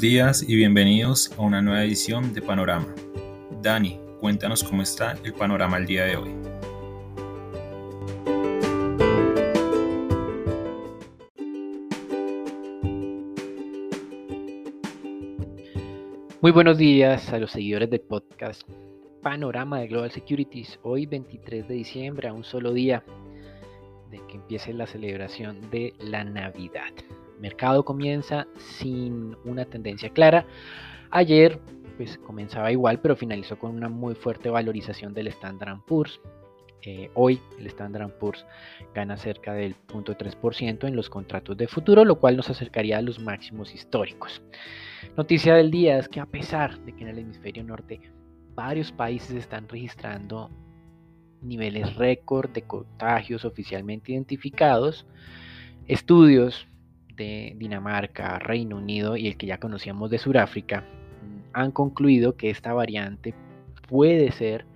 Días y bienvenidos a una nueva edición de Panorama. Dani, cuéntanos cómo está el panorama el día de hoy. Muy buenos días a los seguidores del podcast Panorama de Global Securities. Hoy 23 de diciembre, a un solo día de que empiece la celebración de la Navidad mercado comienza sin una tendencia clara. Ayer pues comenzaba igual, pero finalizó con una muy fuerte valorización del Standard Poor's. Eh, hoy el Standard Poor's gana cerca del 0.3% en los contratos de futuro, lo cual nos acercaría a los máximos históricos. Noticia del día es que a pesar de que en el hemisferio norte varios países están registrando niveles récord de contagios oficialmente identificados, estudios Dinamarca, Reino Unido y el que ya conocíamos de Sudáfrica mm, han concluido que esta variante puede ser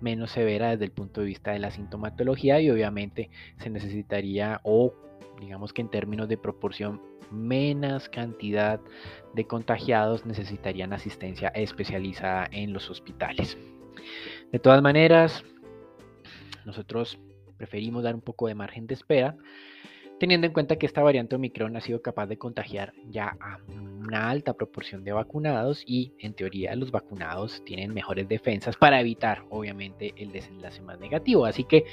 menos severa desde el punto de vista de la sintomatología y obviamente se necesitaría o digamos que en términos de proporción menos cantidad de contagiados necesitarían asistencia especializada en los hospitales. De todas maneras, nosotros preferimos dar un poco de margen de espera teniendo en cuenta que esta variante Omicron ha sido capaz de contagiar ya a una alta proporción de vacunados y en teoría los vacunados tienen mejores defensas para evitar obviamente el desenlace más negativo. Así que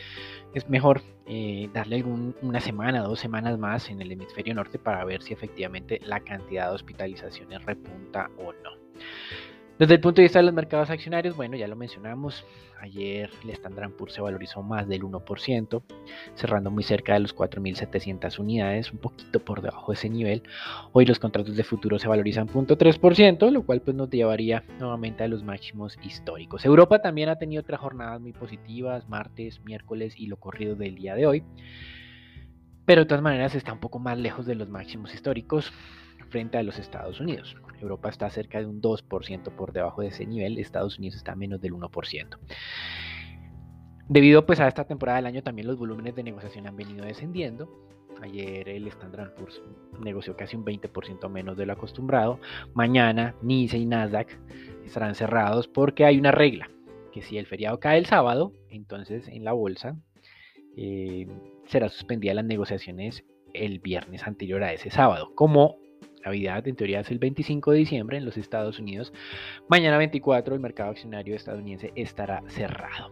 es mejor eh, darle una semana, dos semanas más en el hemisferio norte para ver si efectivamente la cantidad de hospitalizaciones repunta o no. Desde el punto de vista de los mercados accionarios, bueno, ya lo mencionamos, ayer el Standard Poor's se valorizó más del 1%, cerrando muy cerca de los 4.700 unidades, un poquito por debajo de ese nivel. Hoy los contratos de futuro se valorizan 0.3%, lo cual pues nos llevaría nuevamente a los máximos históricos. Europa también ha tenido otras jornadas muy positivas, martes, miércoles y lo corrido del día de hoy. Pero de todas maneras está un poco más lejos de los máximos históricos frente a los Estados Unidos. Europa está cerca de un 2% por debajo de ese nivel, Estados Unidos está menos del 1%. Debido pues a esta temporada del año también los volúmenes de negociación han venido descendiendo. Ayer el Standard Poor's negoció casi un 20% menos de lo acostumbrado. Mañana Nice y Nasdaq estarán cerrados porque hay una regla, que si el feriado cae el sábado, entonces en la bolsa eh, será suspendida las negociaciones el viernes anterior a ese sábado, como Navidad en teoría es el 25 de diciembre en los Estados Unidos. Mañana 24 el mercado accionario estadounidense estará cerrado.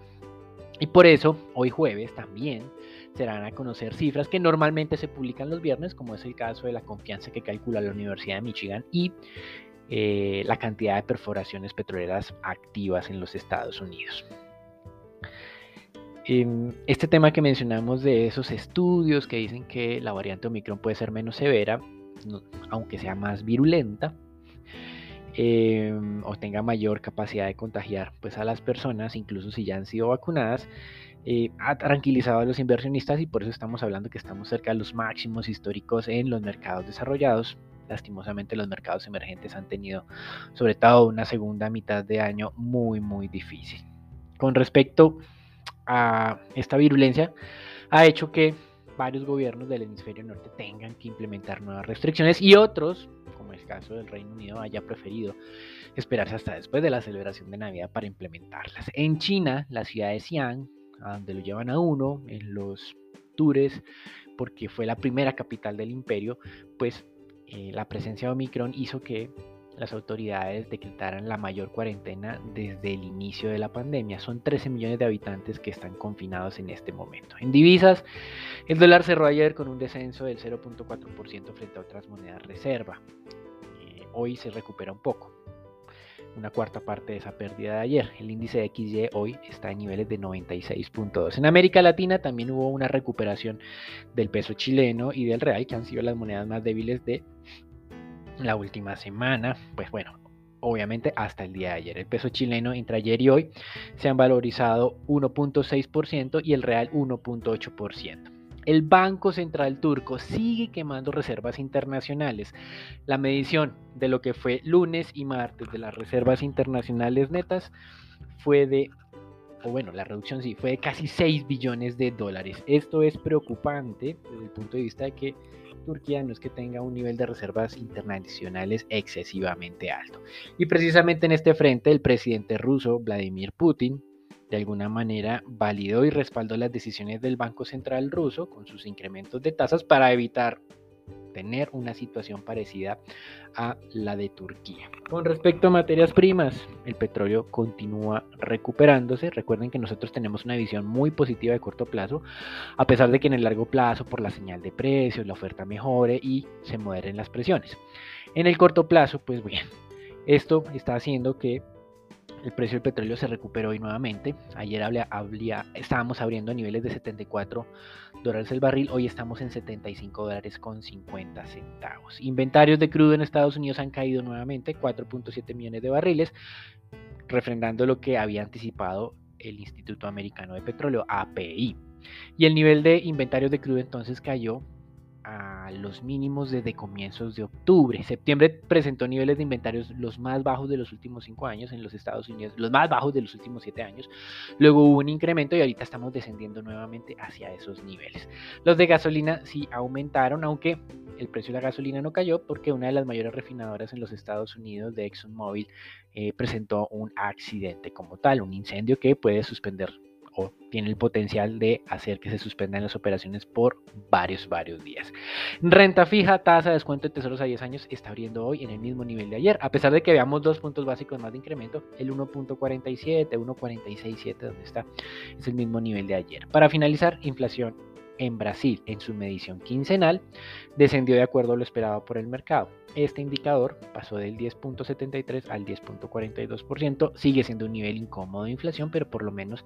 Y por eso, hoy jueves también se van a conocer cifras que normalmente se publican los viernes, como es el caso de la confianza que calcula la Universidad de Michigan y eh, la cantidad de perforaciones petroleras activas en los Estados Unidos. Em, este tema que mencionamos de esos estudios que dicen que la variante Omicron puede ser menos severa, aunque sea más virulenta, em, o tenga mayor capacidad de contagiar pues, a las personas, incluso si ya han sido vacunadas, eh, ha tranquilizado a los inversionistas y por eso estamos hablando que estamos cerca de los máximos históricos en los mercados desarrollados. Lastimosamente los mercados emergentes han tenido sobre todo una segunda mitad de año muy muy difícil. Con respecto a esta virulencia, ha hecho que varios gobiernos del hemisferio norte tengan que implementar nuevas restricciones y otros, como el caso del Reino Unido, haya preferido esperarse hasta después de la celebración de Navidad para implementarlas. En China, la ciudad de Xi'an, a donde lo llevan a uno en los tours, porque fue la primera capital del imperio, pues eh, la presencia de Omicron hizo que las autoridades decretaran la mayor cuarentena desde el inicio de la pandemia. Son 13 millones de habitantes que están confinados en este momento. En divisas, el dólar cerró ayer con un descenso del 0.4% frente a otras monedas reserva. Eh, hoy se recupera un poco, una cuarta parte de esa pérdida de ayer. El índice de XY hoy está en niveles de 96.2. En América Latina también hubo una recuperación del peso chileno y del real, que han sido las monedas más débiles de la última semana, pues bueno, obviamente hasta el día de ayer. El peso chileno entre ayer y hoy se han valorizado 1.6% y el real 1.8%. El Banco Central Turco sigue quemando reservas internacionales. La medición de lo que fue lunes y martes de las reservas internacionales netas fue de o bueno, la reducción sí, fue de casi 6 billones de dólares. Esto es preocupante desde el punto de vista de que Turquía no es que tenga un nivel de reservas internacionales excesivamente alto. Y precisamente en este frente, el presidente ruso, Vladimir Putin, de alguna manera validó y respaldó las decisiones del Banco Central ruso con sus incrementos de tasas para evitar tener una situación parecida a la de Turquía. Con respecto a materias primas, el petróleo continúa recuperándose. Recuerden que nosotros tenemos una visión muy positiva de corto plazo, a pesar de que en el largo plazo, por la señal de precios, la oferta mejore y se moderen las presiones. En el corto plazo, pues bien, esto está haciendo que el precio del petróleo se recuperó hoy nuevamente. Ayer estábamos abriendo niveles de 74 dólares el barril, hoy estamos en 75 dólares con 50 centavos. Inventarios de crudo en Estados Unidos han caído nuevamente, 4.7 millones de barriles, refrendando lo que había anticipado el Instituto Americano de Petróleo, API. Y el nivel de inventarios de crudo entonces cayó a los mínimos desde comienzos de octubre. Septiembre presentó niveles de inventarios los más bajos de los últimos cinco años en los Estados Unidos, los más bajos de los últimos siete años. Luego hubo un incremento y ahorita estamos descendiendo nuevamente hacia esos niveles. Los de gasolina sí aumentaron, aunque el precio de la gasolina no cayó porque una de las mayores refinadoras en los Estados Unidos de ExxonMobil eh, presentó un accidente como tal, un incendio que puede suspender o tiene el potencial de hacer que se suspendan las operaciones por varios, varios días. Renta fija, tasa de descuento de tesoros a 10 años está abriendo hoy en el mismo nivel de ayer, a pesar de que veamos dos puntos básicos más de incremento, el 1.47, 1.467, donde está, es el mismo nivel de ayer. Para finalizar, inflación en Brasil, en su medición quincenal, descendió de acuerdo a lo esperado por el mercado. Este indicador pasó del 10.73 al 10.42%, sigue siendo un nivel incómodo de inflación, pero por lo menos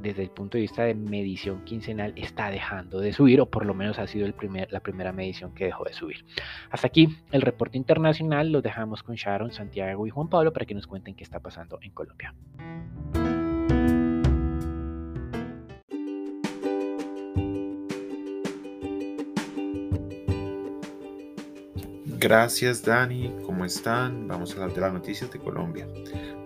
desde el punto de vista de medición quincenal está dejando de subir o por lo menos ha sido el primer, la primera medición que dejó de subir. Hasta aquí el reporte internacional, lo dejamos con Sharon, Santiago y Juan Pablo para que nos cuenten qué está pasando en Colombia. Gracias Dani, ¿cómo están? Vamos a hablar de las noticias de Colombia.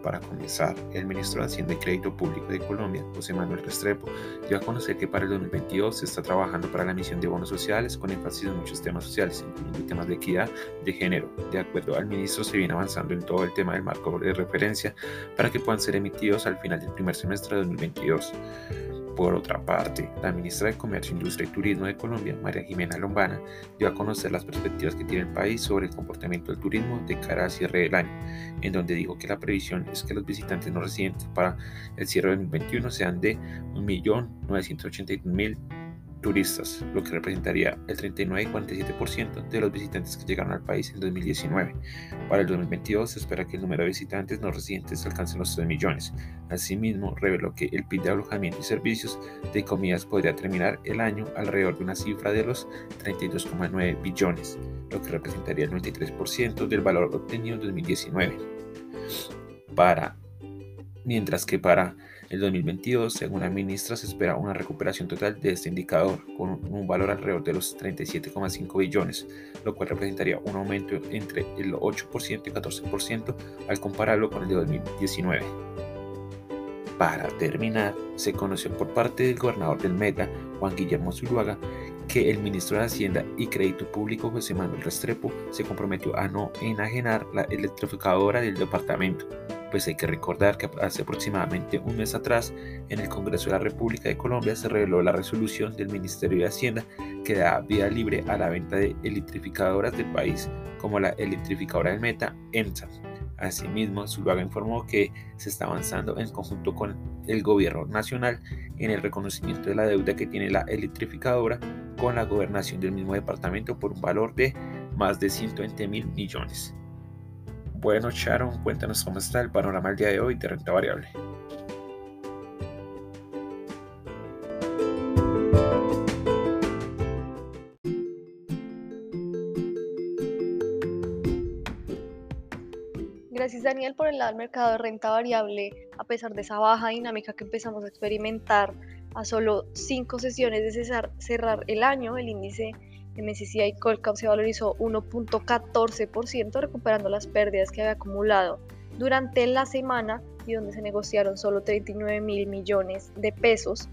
Para comenzar, el ministro de Hacienda y Crédito Público de Colombia, José Manuel Restrepo, dio a conocer que para el 2022 se está trabajando para la emisión de bonos sociales con énfasis en muchos temas sociales, incluyendo temas de equidad de género. De acuerdo al ministro, se viene avanzando en todo el tema del marco de referencia para que puedan ser emitidos al final del primer semestre de 2022. Por otra parte, la ministra de Comercio, Industria y Turismo de Colombia, María Jimena Lombana, dio a conocer las perspectivas que tiene el país sobre el comportamiento del turismo de cara al cierre del año, en donde dijo que la previsión es que los visitantes no residentes para el cierre de 2021 sean de 1.981.000 turistas, lo que representaría el 39 y 47% de los visitantes que llegaron al país en 2019. Para el 2022 se espera que el número de visitantes no residentes alcance los 3 millones. Asimismo, reveló que el PIB de alojamiento y servicios de comidas podría terminar el año alrededor de una cifra de los 32,9 billones, lo que representaría el 93% del valor obtenido en 2019. Para, mientras que para el 2022, según la ministra, se espera una recuperación total de este indicador, con un valor alrededor de los 37,5 billones, lo cual representaría un aumento entre el 8% y 14% al compararlo con el de 2019. Para terminar, se conoció por parte del gobernador del Meta, Juan Guillermo Zuluaga, que el ministro de Hacienda y Crédito Público, José Manuel Restrepo, se comprometió a no enajenar la electrificadora del departamento pues hay que recordar que hace aproximadamente un mes atrás en el Congreso de la República de Colombia se reveló la resolución del Ministerio de Hacienda que da vía libre a la venta de electrificadoras del país, como la electrificadora del Meta, EMSA. Asimismo, Zuluaga informó que se está avanzando en conjunto con el gobierno nacional en el reconocimiento de la deuda que tiene la electrificadora con la gobernación del mismo departamento por un valor de más de 120 mil millones. Bueno, Sharon, cuéntanos cómo está el panorama el día de hoy de renta variable. Daniel por el lado del mercado de renta variable, a pesar de esa baja dinámica que empezamos a experimentar a solo cinco sesiones de cerrar el año, el índice MSCI Colcap se valorizó 1.14%, recuperando las pérdidas que había acumulado durante la semana y donde se negociaron solo 39 mil millones de pesos,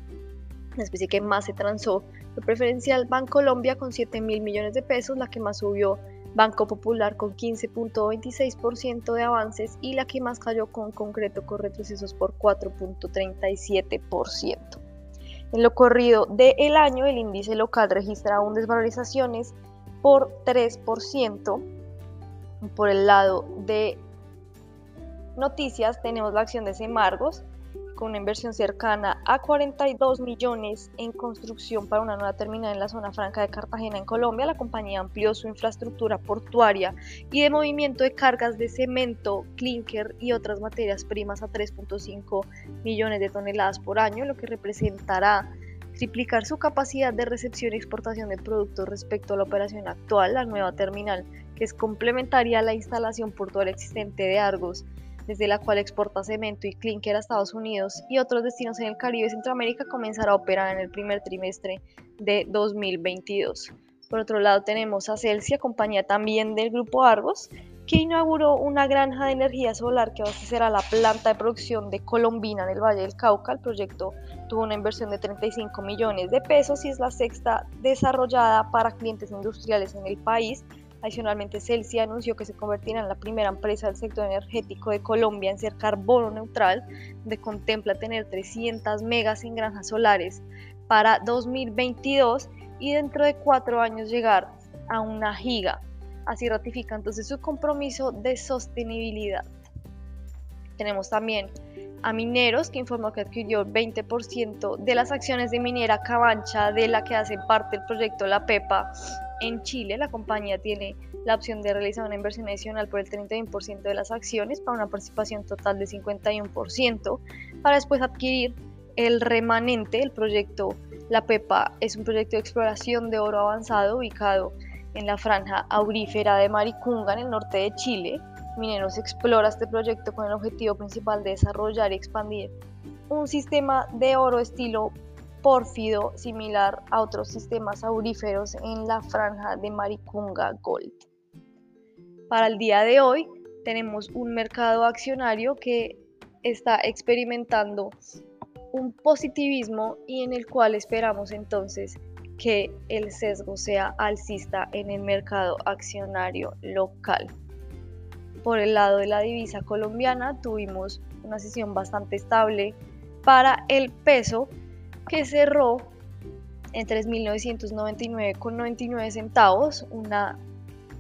la especie que más se transó. Fue preferencial Bancolombia con 7 mil millones de pesos, la que más subió Banco Popular con 15.26% de avances y la que más cayó con concreto con retrocesos por 4.37%. En lo corrido del año, el índice local registra aún desvalorizaciones por 3%. Por el lado de noticias tenemos la acción de Semargos, con una inversión cercana a 42 millones en construcción para una nueva terminal en la zona franca de Cartagena en Colombia. La compañía amplió su infraestructura portuaria y de movimiento de cargas de cemento, clinker y otras materias primas a 3.5 millones de toneladas por año, lo que representará triplicar su capacidad de recepción y exportación de productos respecto a la operación actual. La nueva terminal, que es complementaria a la instalación portuaria existente de Argos, desde la cual exporta cemento y clinker a Estados Unidos y otros destinos en el Caribe y Centroamérica, comenzará a operar en el primer trimestre de 2022. Por otro lado, tenemos a Celsia, compañía también del grupo Argos, que inauguró una granja de energía solar que abastecerá la planta de producción de Colombina en el Valle del Cauca. El proyecto tuvo una inversión de 35 millones de pesos y es la sexta desarrollada para clientes industriales en el país Adicionalmente, Celsia anunció que se convertirá en la primera empresa del sector energético de Colombia en ser carbono neutral, donde contempla tener 300 megas en granjas solares para 2022 y dentro de cuatro años llegar a una giga. Así ratifica entonces su compromiso de sostenibilidad. Tenemos también a Mineros, que informó que adquirió 20% de las acciones de Minera Cabancha, de la que hace parte el proyecto La Pepa en Chile, la compañía tiene la opción de realizar una inversión adicional por el 31% de las acciones para una participación total de 51%, para después adquirir el remanente. El proyecto La Pepa es un proyecto de exploración de oro avanzado ubicado en la franja aurífera de Maricunga, en el norte de Chile. Mineros explora este proyecto con el objetivo principal de desarrollar y expandir un sistema de oro estilo pórfido similar a otros sistemas auríferos en la franja de Maricunga Gold. Para el día de hoy tenemos un mercado accionario que está experimentando un positivismo y en el cual esperamos entonces que el sesgo sea alcista en el mercado accionario local. Por el lado de la divisa colombiana tuvimos una sesión bastante estable para el peso que cerró en 3.999 con 99 centavos, una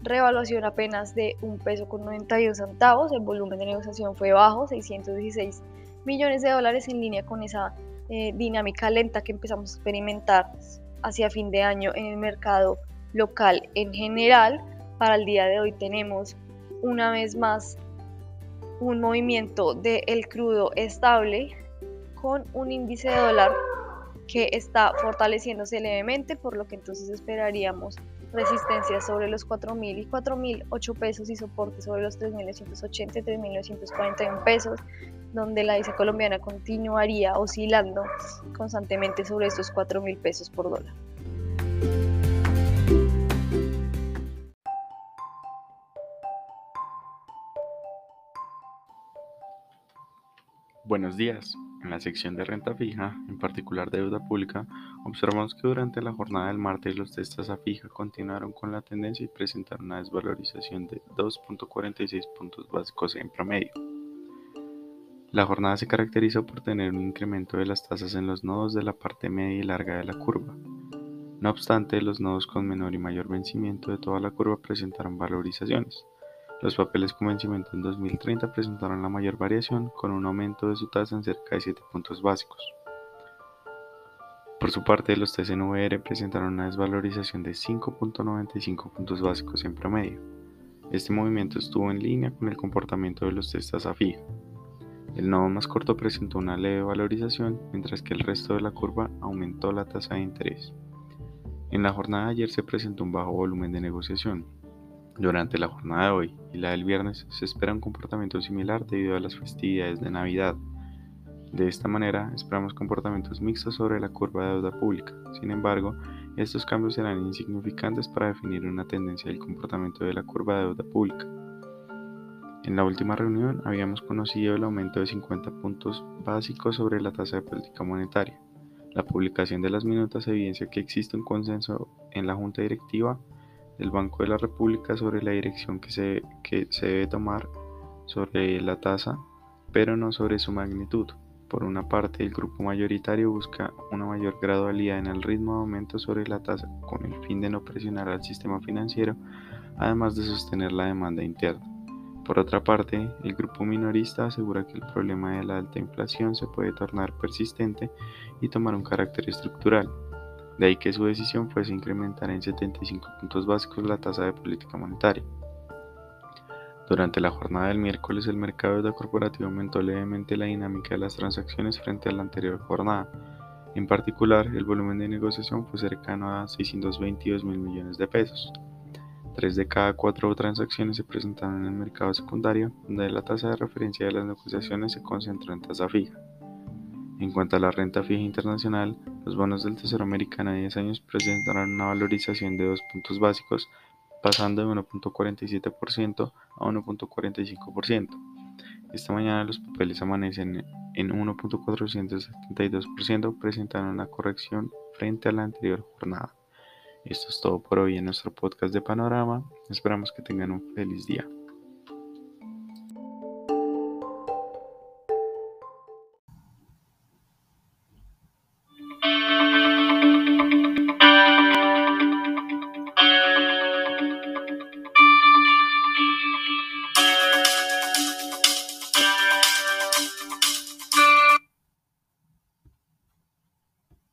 revaluación apenas de un peso con 91 centavos, el volumen de negociación fue bajo, 616 millones de dólares en línea con esa eh, dinámica lenta que empezamos a experimentar hacia fin de año en el mercado local en general. Para el día de hoy tenemos una vez más un movimiento del crudo estable con un índice de dólar que está fortaleciéndose levemente, por lo que entonces esperaríamos resistencia sobre los 4.000 y 4.008 pesos y soporte sobre los 3.980 y 3.941 pesos, donde la divisa colombiana continuaría oscilando constantemente sobre estos 4.000 pesos por dólar. Buenos días. En la sección de renta fija, en particular deuda pública, observamos que durante la jornada del martes los testas a fija continuaron con la tendencia y presentaron una desvalorización de 2.46 puntos básicos en promedio. La jornada se caracterizó por tener un incremento de las tasas en los nodos de la parte media y larga de la curva. No obstante, los nodos con menor y mayor vencimiento de toda la curva presentaron valorizaciones. Los papeles con vencimiento en 2030 presentaron la mayor variación, con un aumento de su tasa en cerca de 7 puntos básicos. Por su parte, los TCNVR presentaron una desvalorización de 5.95 puntos básicos en promedio. Este movimiento estuvo en línea con el comportamiento de los testas a fija. El nodo más corto presentó una leve valorización, mientras que el resto de la curva aumentó la tasa de interés. En la jornada de ayer se presentó un bajo volumen de negociación, durante la jornada de hoy y la del viernes se espera un comportamiento similar debido a las festividades de Navidad. De esta manera, esperamos comportamientos mixtos sobre la curva de deuda pública. Sin embargo, estos cambios serán insignificantes para definir una tendencia del comportamiento de la curva de deuda pública. En la última reunión habíamos conocido el aumento de 50 puntos básicos sobre la tasa de política monetaria. La publicación de las minutas evidencia que existe un consenso en la Junta Directiva del Banco de la República sobre la dirección que se, que se debe tomar sobre la tasa, pero no sobre su magnitud. Por una parte, el grupo mayoritario busca una mayor gradualidad en el ritmo de aumento sobre la tasa con el fin de no presionar al sistema financiero, además de sostener la demanda interna. Por otra parte, el grupo minorista asegura que el problema de la alta inflación se puede tornar persistente y tomar un carácter estructural. De ahí que su decisión fuese incrementar en 75 puntos básicos la tasa de política monetaria. Durante la jornada del miércoles, el mercado de deuda corporativo aumentó levemente la dinámica de las transacciones frente a la anterior jornada. En particular, el volumen de negociación fue cercano a 622 mil millones de pesos. Tres de cada cuatro transacciones se presentaron en el mercado secundario, donde la tasa de referencia de las negociaciones se concentró en tasa fija. En cuanto a la renta fija internacional, los bonos del Tesoro americano de 10 años presentaron una valorización de 2 puntos básicos, pasando de 1.47% a 1.45%. Esta mañana los papeles amanecen en 1.472%, presentando una corrección frente a la anterior jornada. Esto es todo por hoy en nuestro podcast de Panorama. Esperamos que tengan un feliz día.